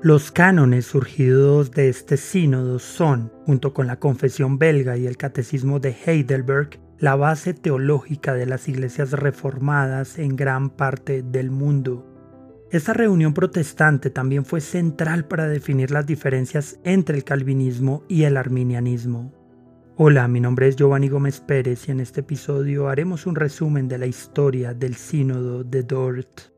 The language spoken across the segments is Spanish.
Los cánones surgidos de este sínodo son, junto con la Confesión belga y el Catecismo de Heidelberg, la base teológica de las iglesias reformadas en gran parte del mundo. Esta reunión protestante también fue central para definir las diferencias entre el calvinismo y el arminianismo. Hola, mi nombre es Giovanni Gómez Pérez y en este episodio haremos un resumen de la historia del sínodo de Dort.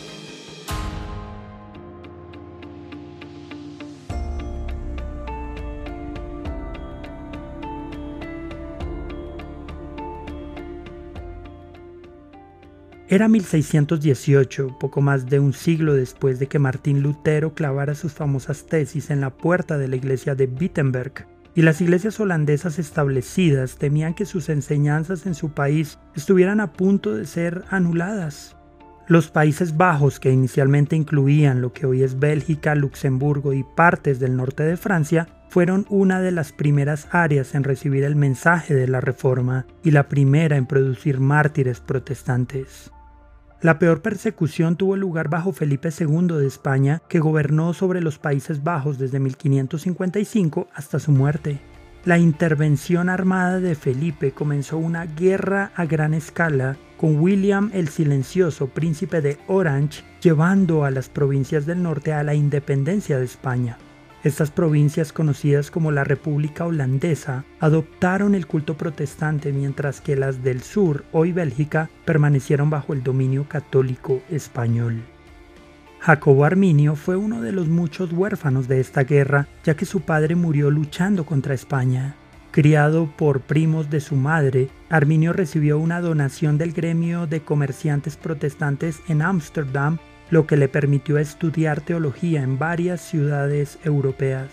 Era 1618, poco más de un siglo después de que Martín Lutero clavara sus famosas tesis en la puerta de la iglesia de Wittenberg, y las iglesias holandesas establecidas temían que sus enseñanzas en su país estuvieran a punto de ser anuladas. Los Países Bajos, que inicialmente incluían lo que hoy es Bélgica, Luxemburgo y partes del norte de Francia, fueron una de las primeras áreas en recibir el mensaje de la Reforma y la primera en producir mártires protestantes. La peor persecución tuvo lugar bajo Felipe II de España, que gobernó sobre los Países Bajos desde 1555 hasta su muerte. La intervención armada de Felipe comenzó una guerra a gran escala con William el Silencioso, príncipe de Orange, llevando a las provincias del norte a la independencia de España. Estas provincias conocidas como la República Holandesa adoptaron el culto protestante mientras que las del sur, hoy Bélgica, permanecieron bajo el dominio católico español. Jacobo Arminio fue uno de los muchos huérfanos de esta guerra, ya que su padre murió luchando contra España. Criado por primos de su madre, Arminio recibió una donación del gremio de comerciantes protestantes en Ámsterdam lo que le permitió estudiar teología en varias ciudades europeas.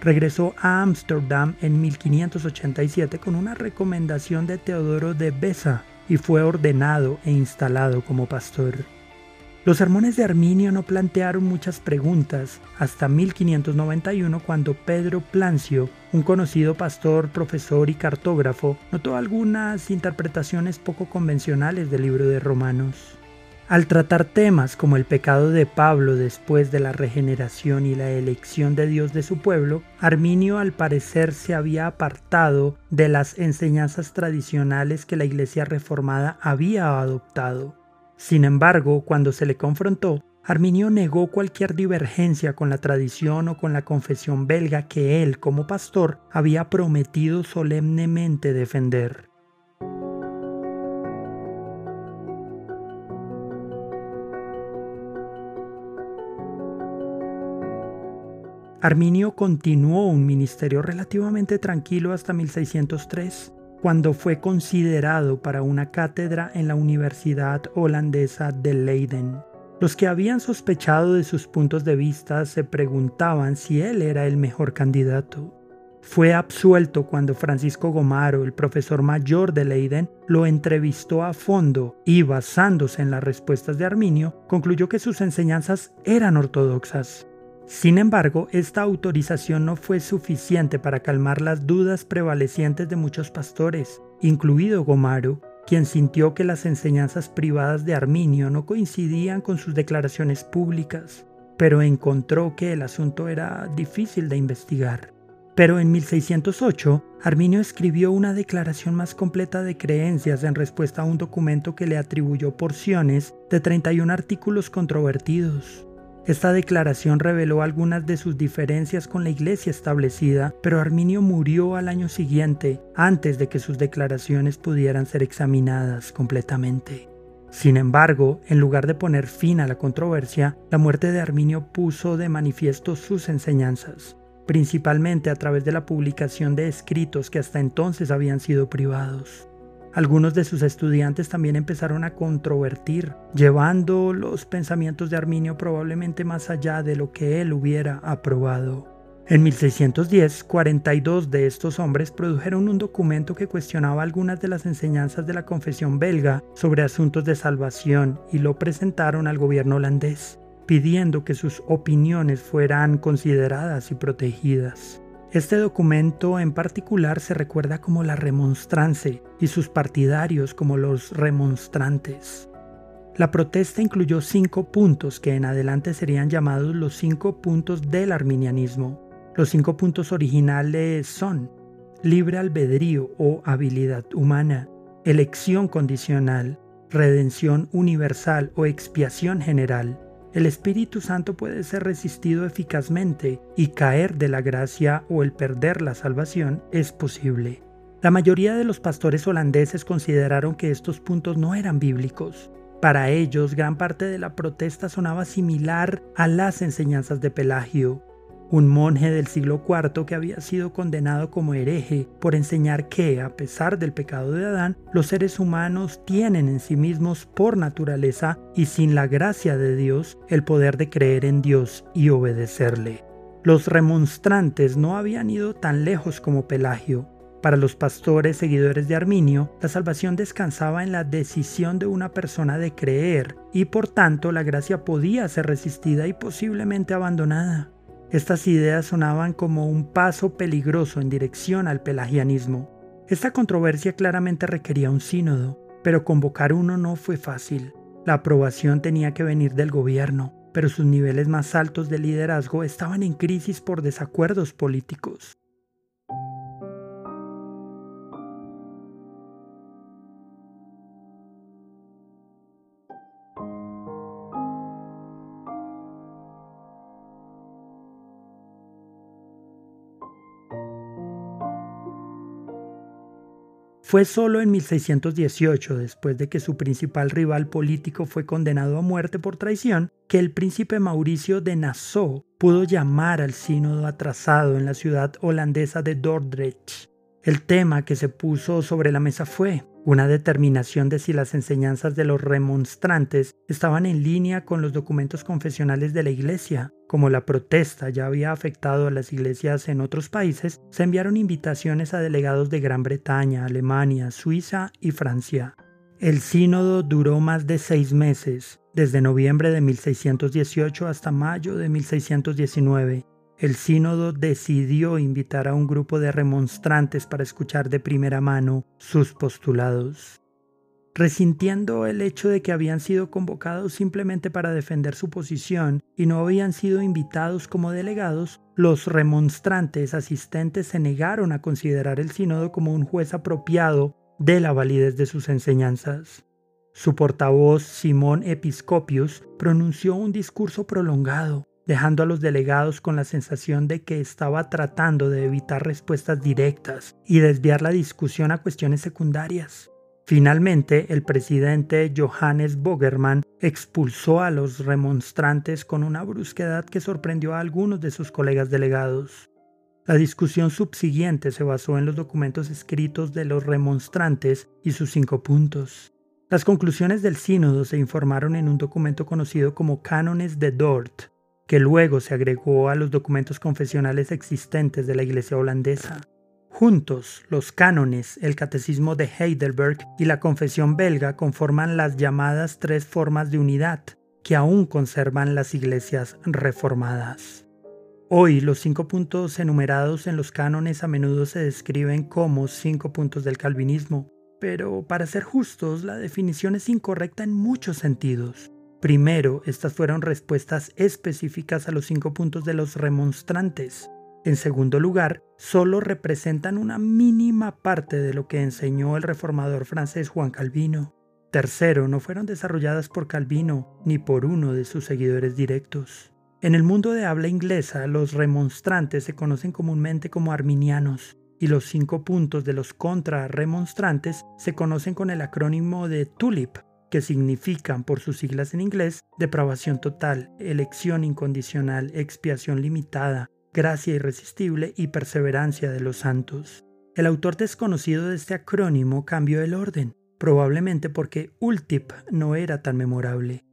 Regresó a Ámsterdam en 1587 con una recomendación de Teodoro de Besa y fue ordenado e instalado como pastor. Los sermones de Arminio no plantearon muchas preguntas hasta 1591 cuando Pedro Plancio, un conocido pastor, profesor y cartógrafo, notó algunas interpretaciones poco convencionales del libro de Romanos. Al tratar temas como el pecado de Pablo después de la regeneración y la elección de Dios de su pueblo, Arminio al parecer se había apartado de las enseñanzas tradicionales que la Iglesia reformada había adoptado. Sin embargo, cuando se le confrontó, Arminio negó cualquier divergencia con la tradición o con la confesión belga que él, como pastor, había prometido solemnemente defender. Arminio continuó un ministerio relativamente tranquilo hasta 1603, cuando fue considerado para una cátedra en la Universidad Holandesa de Leiden. Los que habían sospechado de sus puntos de vista se preguntaban si él era el mejor candidato. Fue absuelto cuando Francisco Gomaro, el profesor mayor de Leiden, lo entrevistó a fondo y, basándose en las respuestas de Arminio, concluyó que sus enseñanzas eran ortodoxas. Sin embargo, esta autorización no fue suficiente para calmar las dudas prevalecientes de muchos pastores, incluido Gomaro, quien sintió que las enseñanzas privadas de Arminio no coincidían con sus declaraciones públicas, pero encontró que el asunto era difícil de investigar. Pero en 1608, Arminio escribió una declaración más completa de creencias en respuesta a un documento que le atribuyó porciones de 31 artículos controvertidos. Esta declaración reveló algunas de sus diferencias con la iglesia establecida, pero Arminio murió al año siguiente, antes de que sus declaraciones pudieran ser examinadas completamente. Sin embargo, en lugar de poner fin a la controversia, la muerte de Arminio puso de manifiesto sus enseñanzas, principalmente a través de la publicación de escritos que hasta entonces habían sido privados. Algunos de sus estudiantes también empezaron a controvertir, llevando los pensamientos de Arminio probablemente más allá de lo que él hubiera aprobado. En 1610, 42 de estos hombres produjeron un documento que cuestionaba algunas de las enseñanzas de la confesión belga sobre asuntos de salvación y lo presentaron al gobierno holandés pidiendo que sus opiniones fueran consideradas y protegidas. Este documento en particular se recuerda como la remonstrance y sus partidarios como los remonstrantes. La protesta incluyó cinco puntos que en adelante serían llamados los cinco puntos del arminianismo. Los cinco puntos originales son libre albedrío o habilidad humana, elección condicional, redención universal o expiación general, el Espíritu Santo puede ser resistido eficazmente y caer de la gracia o el perder la salvación es posible. La mayoría de los pastores holandeses consideraron que estos puntos no eran bíblicos. Para ellos, gran parte de la protesta sonaba similar a las enseñanzas de Pelagio, un monje del siglo IV que había sido condenado como hereje por enseñar que, a pesar del pecado de Adán, los seres humanos tienen en sí mismos por naturaleza y sin la gracia de Dios el poder de creer en Dios y obedecerle. Los remonstrantes no habían ido tan lejos como Pelagio. Para los pastores seguidores de Arminio, la salvación descansaba en la decisión de una persona de creer y por tanto la gracia podía ser resistida y posiblemente abandonada. Estas ideas sonaban como un paso peligroso en dirección al pelagianismo. Esta controversia claramente requería un sínodo, pero convocar uno no fue fácil. La aprobación tenía que venir del gobierno, pero sus niveles más altos de liderazgo estaban en crisis por desacuerdos políticos. Fue solo en 1618, después de que su principal rival político fue condenado a muerte por traición, que el príncipe Mauricio de Nassau pudo llamar al sínodo atrasado en la ciudad holandesa de Dordrecht. El tema que se puso sobre la mesa fue una determinación de si las enseñanzas de los remonstrantes estaban en línea con los documentos confesionales de la Iglesia. Como la protesta ya había afectado a las iglesias en otros países, se enviaron invitaciones a delegados de Gran Bretaña, Alemania, Suiza y Francia. El sínodo duró más de seis meses, desde noviembre de 1618 hasta mayo de 1619, el sínodo decidió invitar a un grupo de remonstrantes para escuchar de primera mano sus postulados. Resintiendo el hecho de que habían sido convocados simplemente para defender su posición y no habían sido invitados como delegados, los remonstrantes asistentes se negaron a considerar el sínodo como un juez apropiado de la validez de sus enseñanzas. Su portavoz, Simón Episcopius, pronunció un discurso prolongado, dejando a los delegados con la sensación de que estaba tratando de evitar respuestas directas y desviar la discusión a cuestiones secundarias. Finalmente, el presidente Johannes Bogerman expulsó a los remonstrantes con una brusquedad que sorprendió a algunos de sus colegas delegados. La discusión subsiguiente se basó en los documentos escritos de los remonstrantes y sus cinco puntos. Las conclusiones del sínodo se informaron en un documento conocido como Cánones de Dort, que luego se agregó a los documentos confesionales existentes de la Iglesia holandesa. Juntos, los cánones, el Catecismo de Heidelberg y la Confesión belga conforman las llamadas tres formas de unidad que aún conservan las iglesias reformadas. Hoy los cinco puntos enumerados en los cánones a menudo se describen como cinco puntos del calvinismo, pero para ser justos la definición es incorrecta en muchos sentidos. Primero, estas fueron respuestas específicas a los cinco puntos de los remonstrantes. En segundo lugar, solo representan una mínima parte de lo que enseñó el reformador francés Juan Calvino. Tercero, no fueron desarrolladas por Calvino ni por uno de sus seguidores directos. En el mundo de habla inglesa, los remonstrantes se conocen comúnmente como arminianos, y los cinco puntos de los contra-remonstrantes se conocen con el acrónimo de TULIP, que significan por sus siglas en inglés depravación total, elección incondicional, expiación limitada, gracia irresistible y perseverancia de los santos. El autor desconocido de este acrónimo cambió el orden, probablemente porque ULTIP no era tan memorable.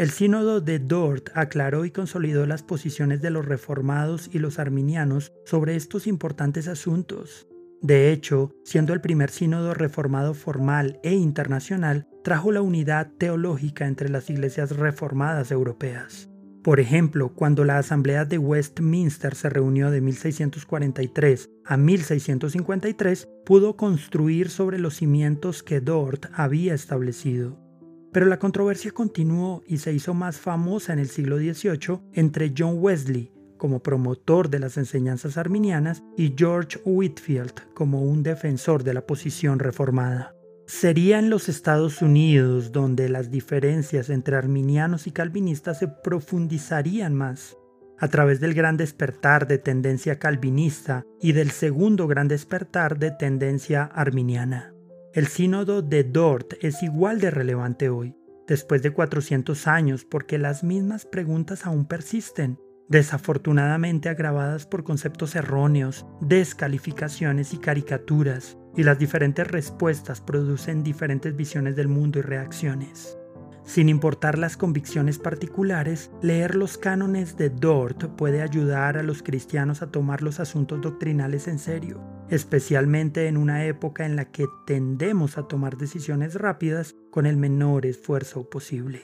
El sínodo de Dort aclaró y consolidó las posiciones de los reformados y los arminianos sobre estos importantes asuntos. De hecho, siendo el primer sínodo reformado formal e internacional, trajo la unidad teológica entre las iglesias reformadas europeas. Por ejemplo, cuando la Asamblea de Westminster se reunió de 1643 a 1653, pudo construir sobre los cimientos que Dort había establecido. Pero la controversia continuó y se hizo más famosa en el siglo XVIII entre John Wesley, como promotor de las enseñanzas arminianas, y George Whitfield como un defensor de la posición reformada. Sería en los Estados Unidos donde las diferencias entre arminianos y calvinistas se profundizarían más, a través del gran despertar de tendencia calvinista y del segundo gran despertar de tendencia arminiana. El sínodo de Dort es igual de relevante hoy, después de 400 años, porque las mismas preguntas aún persisten, desafortunadamente agravadas por conceptos erróneos, descalificaciones y caricaturas, y las diferentes respuestas producen diferentes visiones del mundo y reacciones. Sin importar las convicciones particulares, leer los cánones de Dort puede ayudar a los cristianos a tomar los asuntos doctrinales en serio, especialmente en una época en la que tendemos a tomar decisiones rápidas con el menor esfuerzo posible.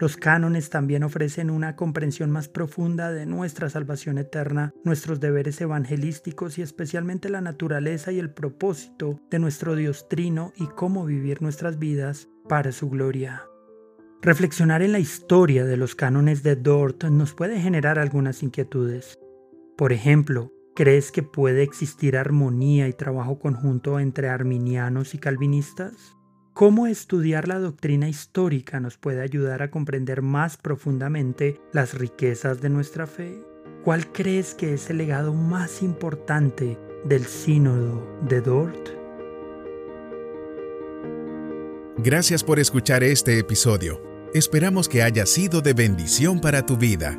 Los cánones también ofrecen una comprensión más profunda de nuestra salvación eterna, nuestros deberes evangelísticos y especialmente la naturaleza y el propósito de nuestro Dios Trino y cómo vivir nuestras vidas para su gloria. Reflexionar en la historia de los cánones de Dort nos puede generar algunas inquietudes. Por ejemplo, ¿crees que puede existir armonía y trabajo conjunto entre arminianos y calvinistas? ¿Cómo estudiar la doctrina histórica nos puede ayudar a comprender más profundamente las riquezas de nuestra fe? ¿Cuál crees que es el legado más importante del sínodo de Dort? Gracias por escuchar este episodio. Esperamos que haya sido de bendición para tu vida.